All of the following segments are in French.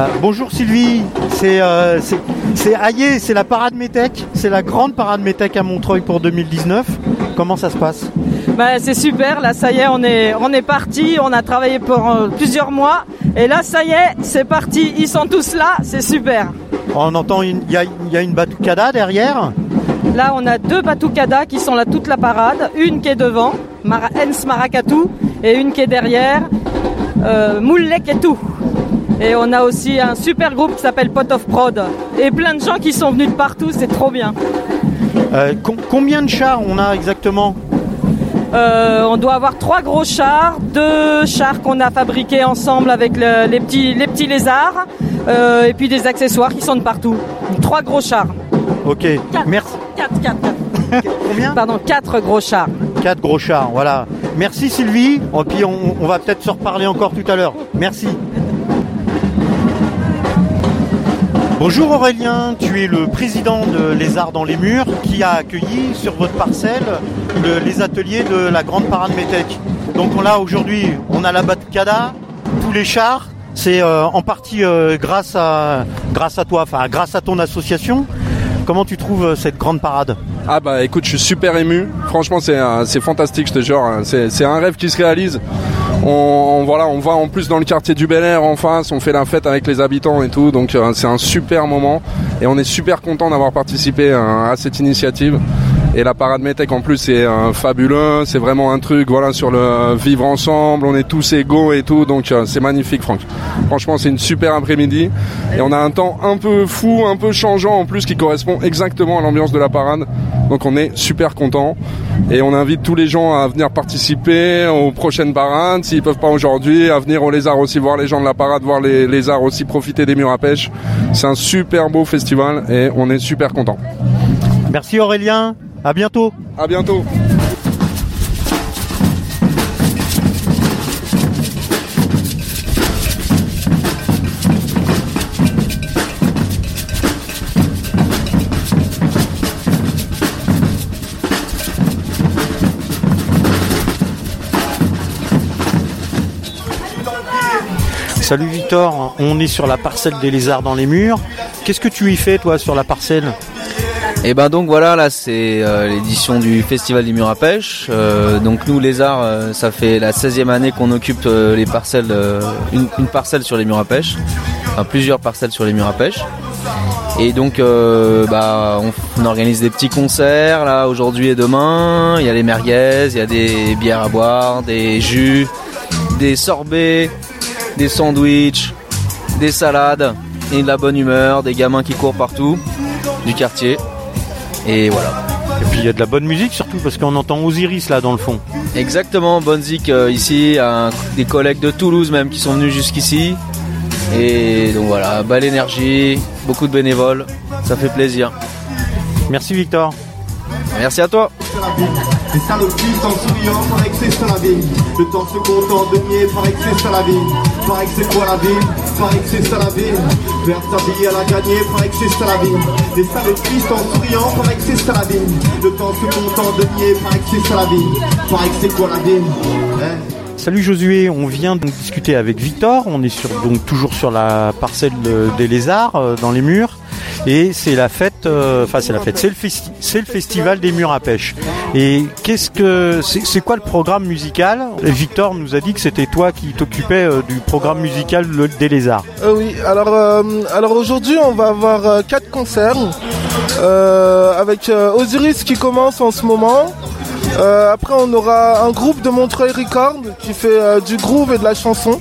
Euh, bonjour Sylvie, c'est euh, Aïe, c'est la parade Métèque, c'est la grande parade Métèque à Montreuil pour 2019. Comment ça se passe? Bah, c'est super, là ça y est, on est, on est parti, on a travaillé pour euh, plusieurs mois. Et là ça y est, c'est parti, ils sont tous là, c'est super. On entend, il y a, il y a une batucada derrière. Là on a deux batucadas qui sont là toute la parade, une qui est devant, Mara Ens Maracatu, et une qui est derrière, euh, Moulek et tout. Et on a aussi un super groupe qui s'appelle Pot of Prod. Et plein de gens qui sont venus de partout, c'est trop bien. Euh, com- combien de chars on a exactement? Euh, on doit avoir trois gros chars, deux chars qu'on a fabriqués ensemble avec le- les, petits, les petits lézards, euh, et puis des accessoires qui sont de partout. Trois gros chars. Ok, Quatre. merci. Quatre, quatre, quatre. Combien? Pardon, quatre gros chars. Quatre gros chars, voilà. Merci Sylvie, et puis on, on va peut-être se reparler encore tout à l'heure. Merci. Bonjour Aurélien, tu es le président de Les Arts dans les Murs qui a accueilli sur votre parcelle le- les ateliers de la Grande Parade Métèque. Donc on a aujourd'hui, on a la Batcada, tous les chars, c'est euh, en partie euh, grâce, à, grâce à toi, enfin grâce à ton association. Comment tu trouves euh, cette grande parade? Ah bah écoute, je suis super ému. Franchement, c'est fantastique, je te jure. C'est c'est un rêve qui se réalise. On, voilà, on va en plus dans le quartier du Bel Air en face, on fait la fête avec les habitants et tout, donc euh, c'est un super moment et on est super content d'avoir participé euh, à cette initiative. Et la parade Métèque en plus c'est euh, fabuleux, c'est vraiment un truc voilà sur le vivre ensemble, on est tous égaux et tout, donc euh, c'est magnifique Franck. Franchement c'est une super après-midi et on a un temps un peu fou, un peu changeant en plus qui correspond exactement à l'ambiance de la parade. Donc on est super content et on invite tous les gens à venir participer aux prochaines parades s'ils peuvent pas aujourd'hui, à venir au lézard aussi voir les gens de la parade, voir les lézards aussi profiter des murs à pêche. C'est un super beau festival et on est super content. Merci Aurélien, à bientôt. À bientôt. Salut Victor, on est sur la parcelle des lézards dans les murs. Qu'est-ce que tu y fais toi sur la parcelle? Et ben donc voilà, là c'est euh, l'édition du Festival des Murs à Pêche. Euh, donc nous les euh, ça fait la 16e année qu'on occupe les parcelles, une, parcelle sur les murs à pêche, enfin plusieurs parcelles sur les murs à pêche. Et donc bah, on, on organise des petits concerts là aujourd'hui et demain. Il y a les merguez, il y a des bières à boire, des jus, des sorbets, des sandwichs, des salades et de la bonne humeur, des gamins qui courent partout du quartier. Et voilà. Et puis il y a de la bonne musique surtout parce qu'on entend Osiris là dans le fond. Exactement, bonne zik euh, ici, un- des collègues de Toulouse même qui sont venus jusqu'ici. Et donc voilà, belle énergie, beaucoup de bénévoles, ça fait plaisir. Merci Victor. Merci à toi. Le fils en souriant, que c'est ça la vie. Le temps se content de nier, paraît que c'est ça la. Paraît que c'est quoi la Paraît que c'est ça la vie. Perdre sa vie à la gagner, que c'est ça la vie. Et ça le fils en souriant, que c'est ça la vie. Le temps se content de nier, paraît que c'est ça la. Paraît que c'est quoi la vie? Hein? Salut Josué, on vient de discuter avec Victor, on est sur, donc toujours sur la parcelle de- des lézards euh, dans les murs et c'est la fête, euh, enfin c'est la fête, c'est le, festi- le festival des murs à pêche. Et qu'est-ce que c'est quoi le programme musical? Victor nous a dit que c'était toi qui t'occupais euh, du programme musical des lézards. Euh, oui, alors, alors aujourd'hui on va avoir quatre concerts avec Osiris qui commence en ce moment. Après on aura un groupe de Montreuil Record qui fait du groove et de la chanson.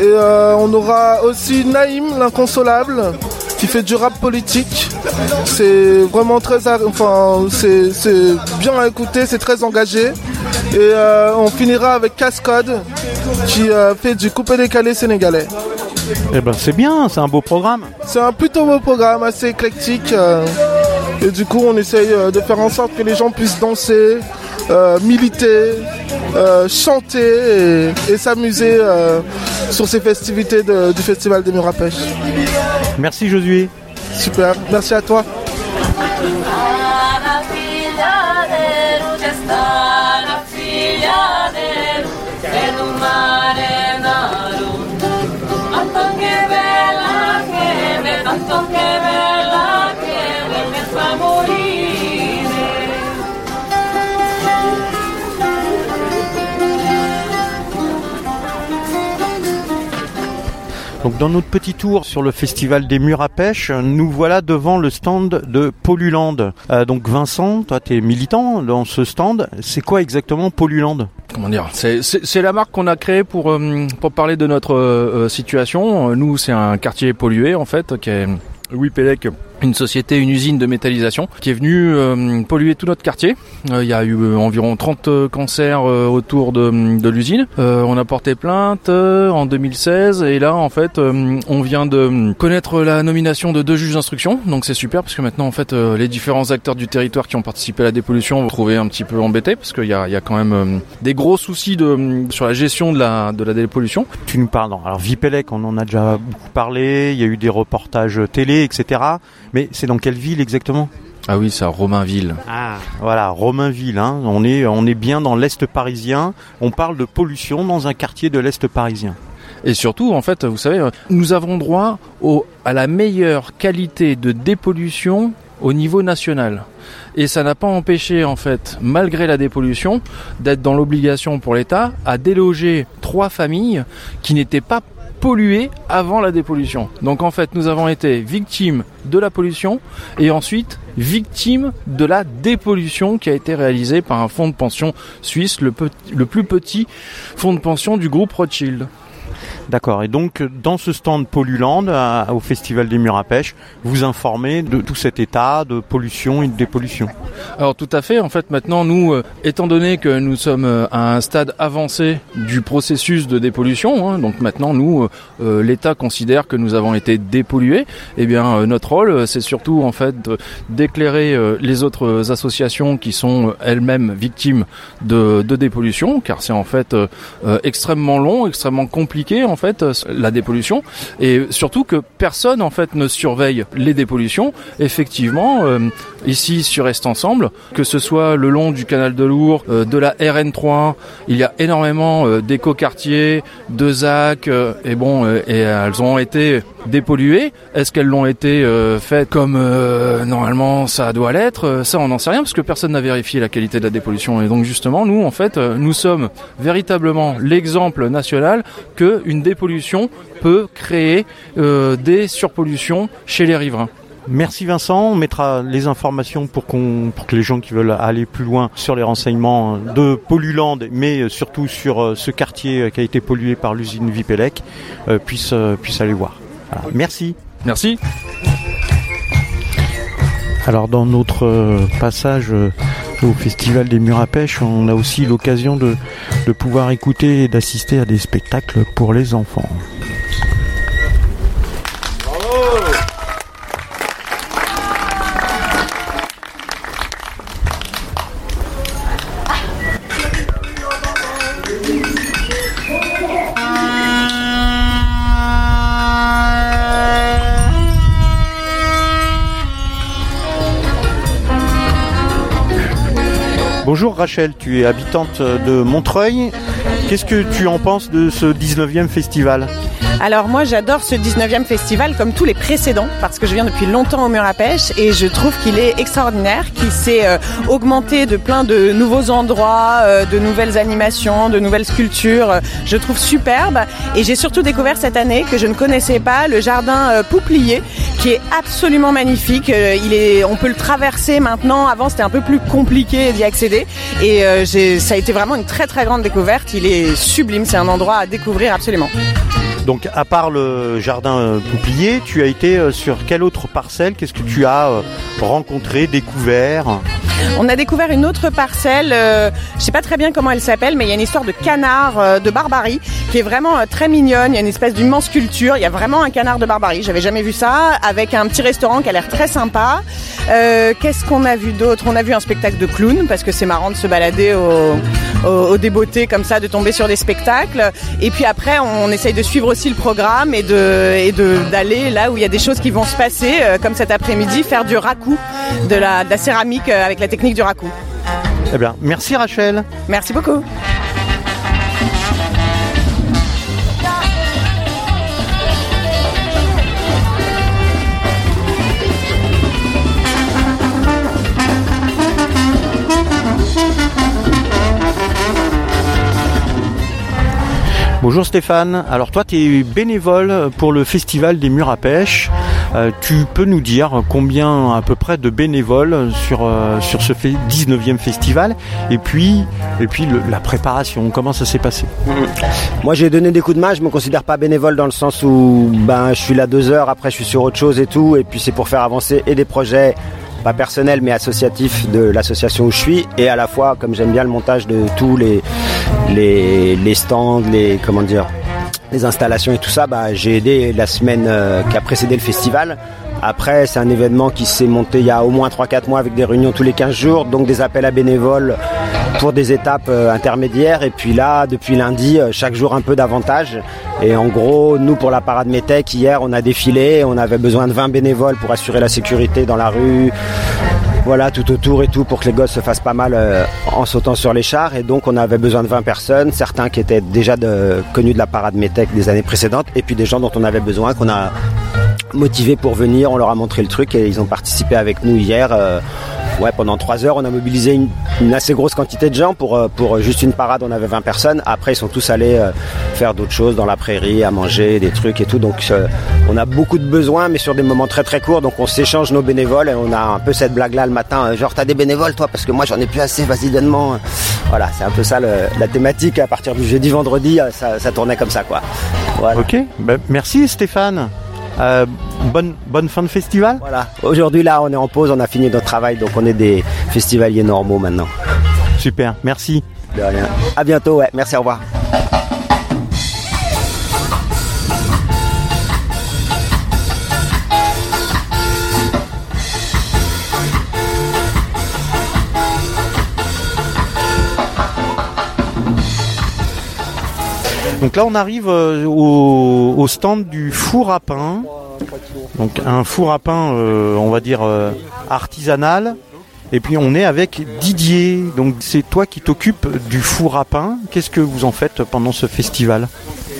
Et on aura aussi Naïm l'inconsolable qui fait du rap politique. C'est vraiment très, enfin c'est c'est bien à écouter, c'est très engagé. Et euh, on finira avec Cascode qui euh, fait du coupé décalé sénégalais. Eh ben c'est bien, c'est un beau programme. C'est un plutôt beau programme, assez éclectique. euh, et du coup, on essaye de faire en sorte que les gens puissent danser, euh, militer, euh, chanter et, et s'amuser euh, sur ces festivités de- du Festival des Pêche. Merci Josué. Super, merci à toi. Dans notre petit tour sur le festival des murs à pêche, nous voilà devant le stand de Poluland. Euh, donc Vincent, toi tu es militant dans ce stand. C'est quoi exactement Poluland Comment dire C'est- la marque qu'on a créée pour euh, pour parler de notre euh, euh, situation. Nous, c'est un quartier pollué en fait, qui est Louis Pélec, une société, une usine de métallisation qui est venue euh, polluer tout notre quartier. Euh, Il y a eu euh, environ 30 euh, cancers euh, autour de, de l'usine. Euh, on a porté plainte en 2016 et là en fait on vient de connaître la nomination de deux juges d'instruction. Donc c'est super parce que maintenant en fait les différents acteurs du territoire qui ont participé à la dépollution vont trouver un petit peu embêtés parce qu'il y a, y a quand même des gros soucis de, sur la gestion de la, de la dépollution. Tu nous parles. Alors Vipelec, on en a déjà beaucoup parlé. Il y a eu des reportages télé, etc. Mais c'est dans quelle ville exactement Ah oui, c'est à Romainville. Ah, voilà, Romainville. Hein. On est, on est bien dans l'est parisien. On parle de pollution dans un quartier de l'est parisien. Et surtout, en fait, vous savez, nous avons droit au, à la meilleure qualité de dépollution au niveau national. Et ça n'a pas empêché, en fait, malgré la dépollution, d'être dans l'obligation pour l'État à déloger trois familles qui n'étaient pas polluées avant la dépollution. Donc en fait, nous avons été victimes de la pollution et ensuite victimes de la dépollution qui a été réalisée par un fonds de pension suisse, le plus petit fonds de pension du groupe Rothschild. D'accord. Et donc, dans ce stand Polluland, au Festival des Murs à Pêche, vous informez de tout cet état de pollution et de dépollution. Alors tout à fait, en fait maintenant nous, euh, étant donné que nous sommes euh, à un stade avancé du processus de dépollution, hein, donc maintenant nous, euh, l'État considère que nous avons été dépollués, eh bien notre rôle c'est surtout en fait d'éclairer les autres associations qui sont elles-mêmes victimes de, de dépollution, car c'est en fait extrêmement long, extrêmement compliqué en fait euh, la dépollution, et surtout que personne en fait ne surveille les dépollutions. Effectivement, euh, ici sur Est Ensemble, que ce soit le long du canal de Lourdes, euh, de la RN3, il y a énormément euh, d'éco-quartiers, de ZAC, et bon, et elles ont été dépolluées. Est-ce qu'elles l'ont été faites comme normalement ça doit l'être? Ça, on n'en sait rien parce que personne n'a vérifié la qualité de la dépollution. Et donc justement, nous, en fait, nous sommes véritablement l'exemple national que une dépollution peut créer euh, des surpollutions chez les riverains. Merci Vincent, on mettra les informations pour, qu'on, pour que les gens qui veulent aller plus loin sur les renseignements de Polluland, mais surtout sur euh, ce quartier qui a été pollué par l'usine Vipelec, euh, puissent, euh, puissent aller voir. Voilà. Merci. Merci. Alors dans notre euh, passage euh, au Festival des Murs à Pêche, on a aussi l'occasion de, de pouvoir écouter et d'assister à des spectacles pour les enfants. Bonjour Rachel, tu es habitante de Montreuil. Qu'est-ce que tu en penses de ce 19e festival? Alors moi j'adore ce 19e festival comme tous les précédents parce que je viens depuis longtemps au mur à pêche et je trouve qu'il est extraordinaire, qu'il s'est euh, augmenté de plein de nouveaux endroits, euh, de nouvelles animations, de nouvelles sculptures. Euh, Je trouve superbe et j'ai surtout découvert cette année que je ne connaissais pas le jardin Pouplier qui est absolument magnifique. Il est, on peut le traverser maintenant. Avant c'était un peu plus compliqué d'y accéder et ça a été vraiment une très très grande découverte. Il est sublime, c'est un endroit à découvrir absolument. Donc à part le jardin euh, Pouplier, tu as été euh, sur quelle autre parcelle? Qu'est-ce que tu as euh, rencontré, découvert? On a découvert une autre parcelle, je sais pas très bien comment elle s'appelle, mais il y a une histoire de canard de Barbarie qui est vraiment très mignonne. Il y a une espèce d'immense culture. Il y a vraiment un canard de Barbarie. J'avais jamais vu ça. Avec un petit restaurant qui a l'air très sympa. Qu'est-ce qu'on a vu d'autre? On a vu un spectacle de clown parce que c'est marrant de se balader au, au, comme ça, de tomber sur des spectacles. Et puis après, on essaye de suivre aussi le programme et de et de d'aller là où il y a des choses qui vont se passer, euh, comme cet après-midi, faire du raku, de la, de la céramique euh, avec la technique du raku. Eh bien, merci Rachel. Merci beaucoup. Bonjour Stéphane. Alors toi, tu es bénévole pour le festival des murs à pêche. Euh, tu peux nous dire combien à peu près de bénévoles sur, euh, ce 19e festival et puis, et puis la préparation, comment ça s'est passé? Moi j'ai donné des coups de main, je me considère pas bénévole dans le sens où ben je suis là deux heures, après je suis sur autre chose et tout, et puis c'est pour faire avancer et des projets pas personnels mais associatifs de l'association où je suis, et à la fois comme j'aime bien le montage de tous les les, les stands, les comment dire les installations et tout ça, bah, j'ai aidé la semaine euh, qui a précédé le festival. Après, c'est un événement qui s'est monté il y a au moins 3-4 mois avec des réunions tous les 15 jours, donc des appels à bénévoles pour des étapes euh, intermédiaires. Et puis là, depuis lundi, euh, chaque jour un peu davantage. Et en gros, nous, pour la parade Métec, hier, on a défilé, on avait besoin de 20 bénévoles pour assurer la sécurité dans la rue, voilà, tout autour et tout pour que les gosses se fassent pas mal euh, en sautant sur les chars. Et donc, on avait besoin de 20 personnes, certains qui étaient déjà connus de la parade Métec des années précédentes, et puis des gens dont on avait besoin, qu'on a motivés pour venir. On leur a montré le truc et ils ont participé avec nous hier. Ouais, pendant trois heures, on a mobilisé une, assez grosse quantité de gens pour, euh, pour juste une parade. On avait 20 personnes. Après, ils sont tous allés euh, faire d'autres choses dans la prairie, à manger, des trucs et tout. Donc, euh, on a beaucoup de besoins, mais sur des moments très très courts. Donc, on s'échange nos bénévoles et on a un peu cette blague-là le matin. euh, Genre, t'as des bénévoles, toi, parce que moi, j'en ai plus assez. Vas-y, donne-moi. Voilà, c'est un peu ça la thématique. À partir du jeudi, vendredi, euh, ça, tournait comme ça, quoi. Ok, ben, merci Stéphane. Euh, bonne, bonne fin de festival. Voilà. Aujourd'hui, là, on est en pause, on a fini notre travail, donc on est des festivaliers normaux maintenant. Super, merci. De rien. À bientôt, ouais. Merci, au revoir. Donc là, on arrive euh, au, stand du four à pain. Donc un four à pain, euh, on va dire euh, artisanal. Et puis on est avec Didier. Donc c'est toi qui t'occupes du four à pain. Qu'est-ce que vous en faites pendant ce festival?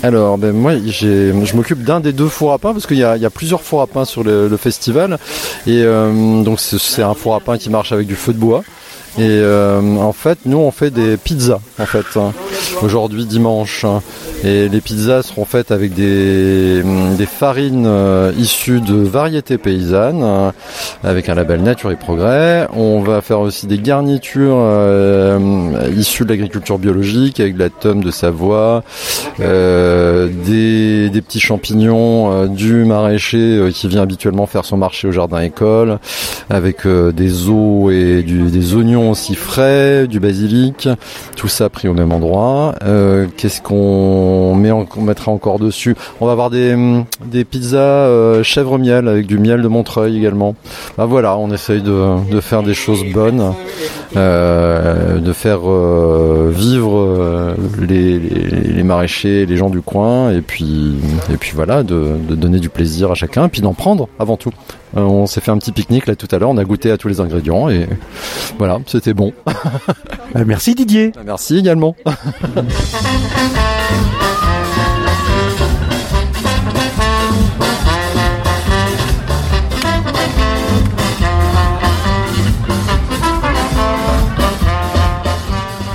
Alors, ben, moi, je m'occupe d'un des deux fours à pain parce qu'il y a, plusieurs fours à pain sur le, festival. Et donc, c'est- un four à pain qui marche avec du feu de bois. Et en fait, nous, on fait des pizzas, en fait, hein, aujourd'hui, dimanche. hein. Et les pizzas seront faites avec des, des farines euh, issues de variétés paysannes, hein, avec un label Nature et Progrès. On va faire aussi des garnitures euh, issues de l'agriculture biologique, avec de la tome de Savoie, euh, des, petits champignons du maraîcher qui vient habituellement faire son marché au jardin école, avec des os et des oignons aussi frais, du basilic, tout ça pris au même endroit. Euh, Qu'est-ce qu'on met, mettra encore dessus On va avoir des, hum, des pizzas euh, chèvre miel avec du miel de Montreuil également. Bah voilà, on essaye de, de faire des choses bonnes, euh, de faire euh, vivre les, les, les maraîchers, les gens du coin, et puis et puis voilà, de, de donner du plaisir à chacun, et puis d'en prendre avant tout. Euh, on s'est fait un petit pique-nique là tout à l'heure, on a goûté à tous les ingrédients et voilà, c'était bon. Euh, Merci Didier. Merci également.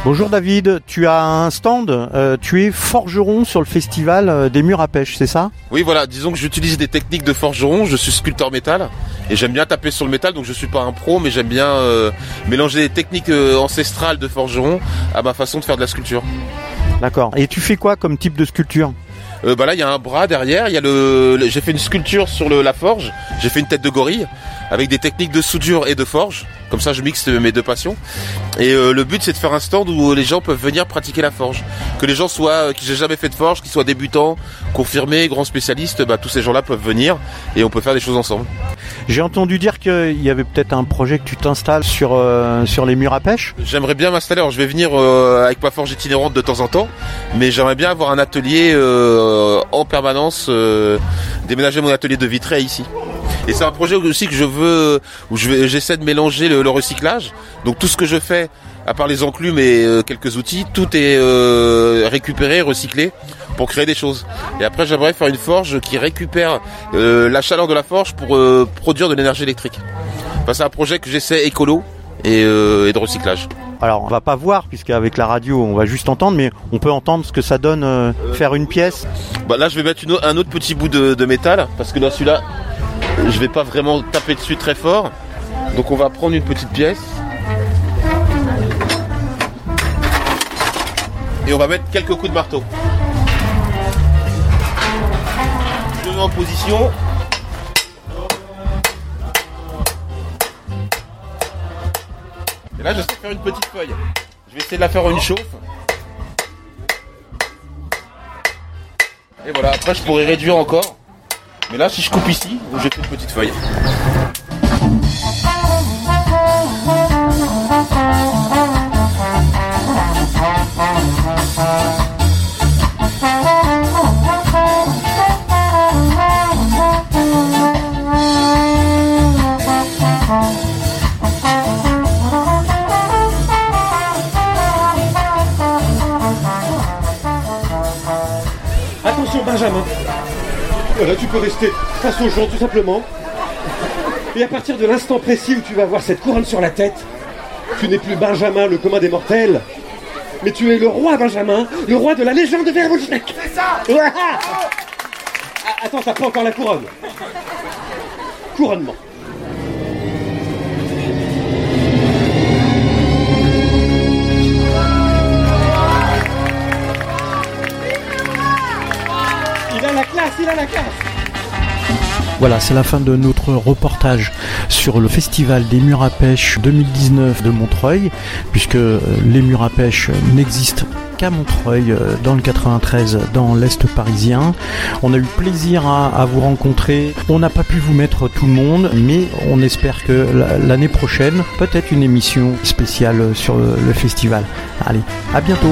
Bonjour David, tu as un stand, euh, tu es forgeron sur le festival euh, des murs à pêche, c'est ça? Oui, voilà, disons que j'utilise des techniques de forgeron, je suis sculpteur métal et j'aime bien taper sur le métal, donc je suis pas un pro, mais j'aime bien euh, mélanger des techniques euh, ancestrales de forgeron à ma façon de faire de la sculpture. D'accord. Et tu fais quoi comme type de sculpture? Euh, bah là, il y a un bras derrière, il y a le, le- j'ai fait une sculpture sur le, la forge, j'ai fait une tête de gorille avec des techniques de soudure et de forge. Comme ça, je mixe mes deux passions. Et euh, le but, c'est de faire un stand où les gens peuvent venir pratiquer la forge. Que les gens soient, euh, qui j'ai jamais fait de forge, qu'ils soient débutants, confirmés, grands spécialistes, bah, tous ces gens-là peuvent venir et on peut faire des choses ensemble. J'ai entendu dire qu'il y avait peut-être un projet que tu t'installes sur, euh, sur les murs à pêche. J'aimerais bien m'installer. Alors, je vais venir euh, avec ma forge itinérante de temps en temps, mais j'aimerais bien avoir un atelier euh, en permanence, euh, déménager mon atelier de vitré ici. Et c'est un projet aussi que je veux, où j'essaie de mélanger le, recyclage. Donc tout ce que je fais, à part les enclumes et euh, quelques outils, tout est euh, récupéré, recyclé pour créer des choses. Et après, j'aimerais faire une forge qui récupère euh, la chaleur de la forge pour euh, produire de l'énergie électrique. C'est un projet que j'essaie écolo euh, et de recyclage. Alors on va pas voir puisqu'avec la radio on va juste entendre, mais on peut entendre ce que ça donne euh, faire une pièce. Bah là je vais mettre un autre petit bout de, métal parce que là celui-là je vais pas vraiment taper dessus très fort. Donc on va prendre une petite pièce. Et on va mettre quelques coups de marteau. Je me mets en position. Là je sais faire une petite feuille. Je vais essayer de la faire une chauffe. Et voilà, après je pourrais réduire encore. Mais là si je coupe ici, je fais une petite feuille. Voilà, tu peux rester face aux gens tout simplement. Et à partir de l'instant précis où tu vas avoir cette couronne sur la tête, tu n'es plus Benjamin le commun des mortels, mais tu es le roi Benjamin, le roi de la légende de. C'est ça Attends, t'as pas encore la couronne. Couronnement. Voilà, c'est la fin de notre reportage sur le festival des murs à pêche 2019 de Montreuil, puisque les murs à pêche n'existent qu'à Montreuil, euh, dans le 93, dans l'Est parisien. On a eu plaisir à, vous rencontrer. On n'a pas pu vous mettre tout le monde, mais on espère que la- l'année prochaine, peut-être une émission spéciale sur le festival. Allez, à bientôt